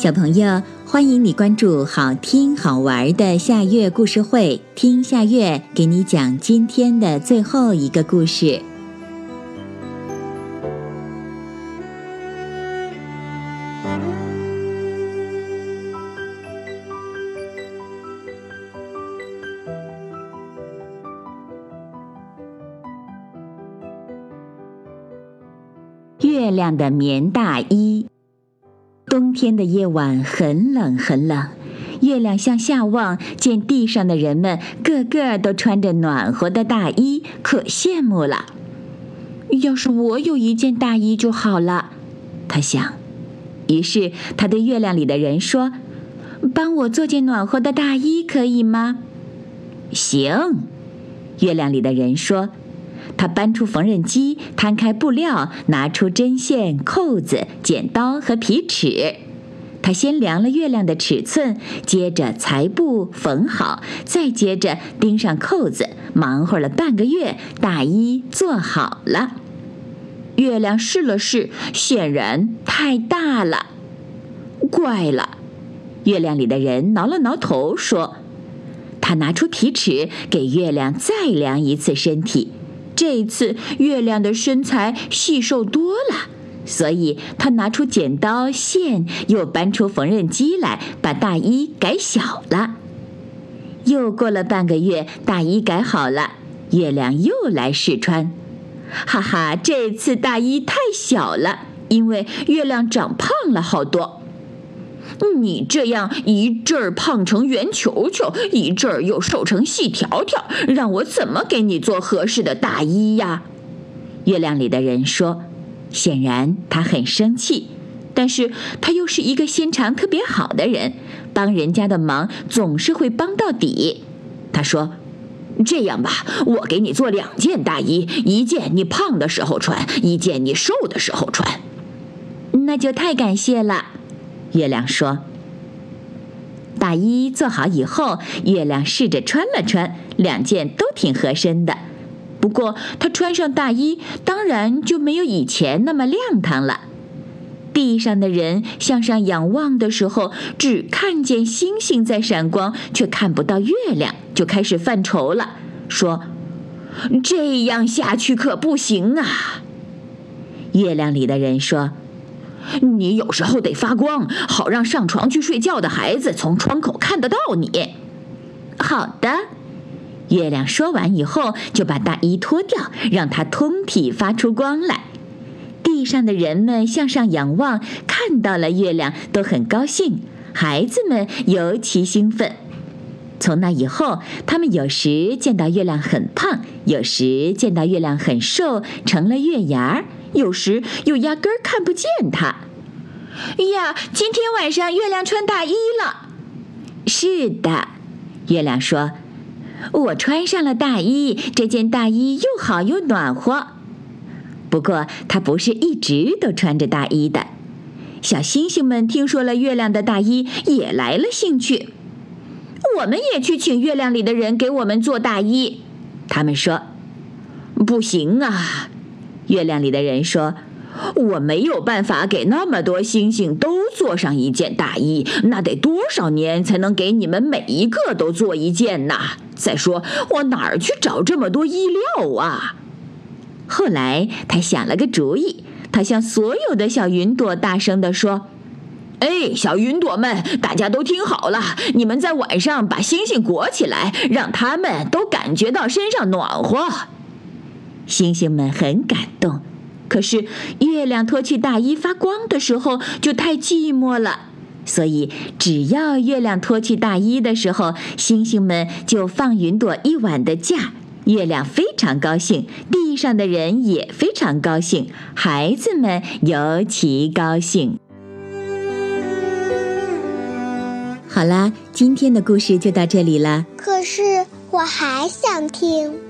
小朋友，欢迎你关注好听好玩的夏月故事会，听夏月给你讲今天的最后一个故事。月亮的棉大衣。冬天的夜晚很冷很冷，月亮向下望，见地上的人们个个都穿着暖和的大衣，可羡慕了。要是我有一件大衣就好了，他想。于是他对月亮里的人说：“帮我做件暖和的大衣，可以吗？”行，月亮里的人说。他搬出缝纫机，摊开布料，拿出针线、扣子、剪刀和皮尺。他先量了月亮的尺寸，接着裁布缝好，再接着钉上扣子。忙活了半个月，大衣做好了。月亮试了试，显然太大了。怪了，月亮里的人挠了挠头，说：“他拿出皮尺，给月亮再量一次身体。”这一次月亮的身材细瘦多了，所以他拿出剪刀、线，又搬出缝纫机来，把大衣改小了。又过了半个月，大衣改好了，月亮又来试穿。哈哈，这次大衣太小了，因为月亮长胖了好多。你这样一阵儿胖成圆球球，一阵儿又瘦成细条条，让我怎么给你做合适的大衣呀？月亮里的人说：“显然他很生气，但是他又是一个心肠特别好的人，帮人家的忙总是会帮到底。”他说：“这样吧，我给你做两件大衣，一件你胖的时候穿，一件你瘦的时候穿。”那就太感谢了。月亮说：“大衣做好以后，月亮试着穿了穿，两件都挺合身的。不过，他穿上大衣，当然就没有以前那么亮堂了。地上的人向上仰望的时候，只看见星星在闪光，却看不到月亮，就开始犯愁了，说：‘这样下去可不行啊！’月亮里的人说。”你有时候得发光，好让上床去睡觉的孩子从窗口看得到你。好的，月亮说完以后，就把大衣脱掉，让它通体发出光来。地上的人们向上仰望，看到了月亮，都很高兴。孩子们尤其兴奋。从那以后，他们有时见到月亮很胖，有时见到月亮很瘦，成了月牙儿。有时又压根儿看不见它。呀，今天晚上月亮穿大衣了。是的，月亮说：“我穿上了大衣，这件大衣又好又暖和。”不过，它不是一直都穿着大衣的。小星星们听说了月亮的大衣，也来了兴趣。我们也去请月亮里的人给我们做大衣。他们说：“不行啊。”月亮里的人说：“我没有办法给那么多星星都做上一件大衣，那得多少年才能给你们每一个都做一件呢？再说，我哪儿去找这么多衣料啊？”后来他想了个主意，他向所有的小云朵大声地说：“哎，小云朵们，大家都听好了，你们在晚上把星星裹起来，让他们都感觉到身上暖和。”星星们很感动，可是月亮脱去大衣发光的时候就太寂寞了，所以只要月亮脱去大衣的时候，星星们就放云朵一晚的假。月亮非常高兴，地上的人也非常高兴，孩子们尤其高兴。好啦，今天的故事就到这里了。可是我还想听。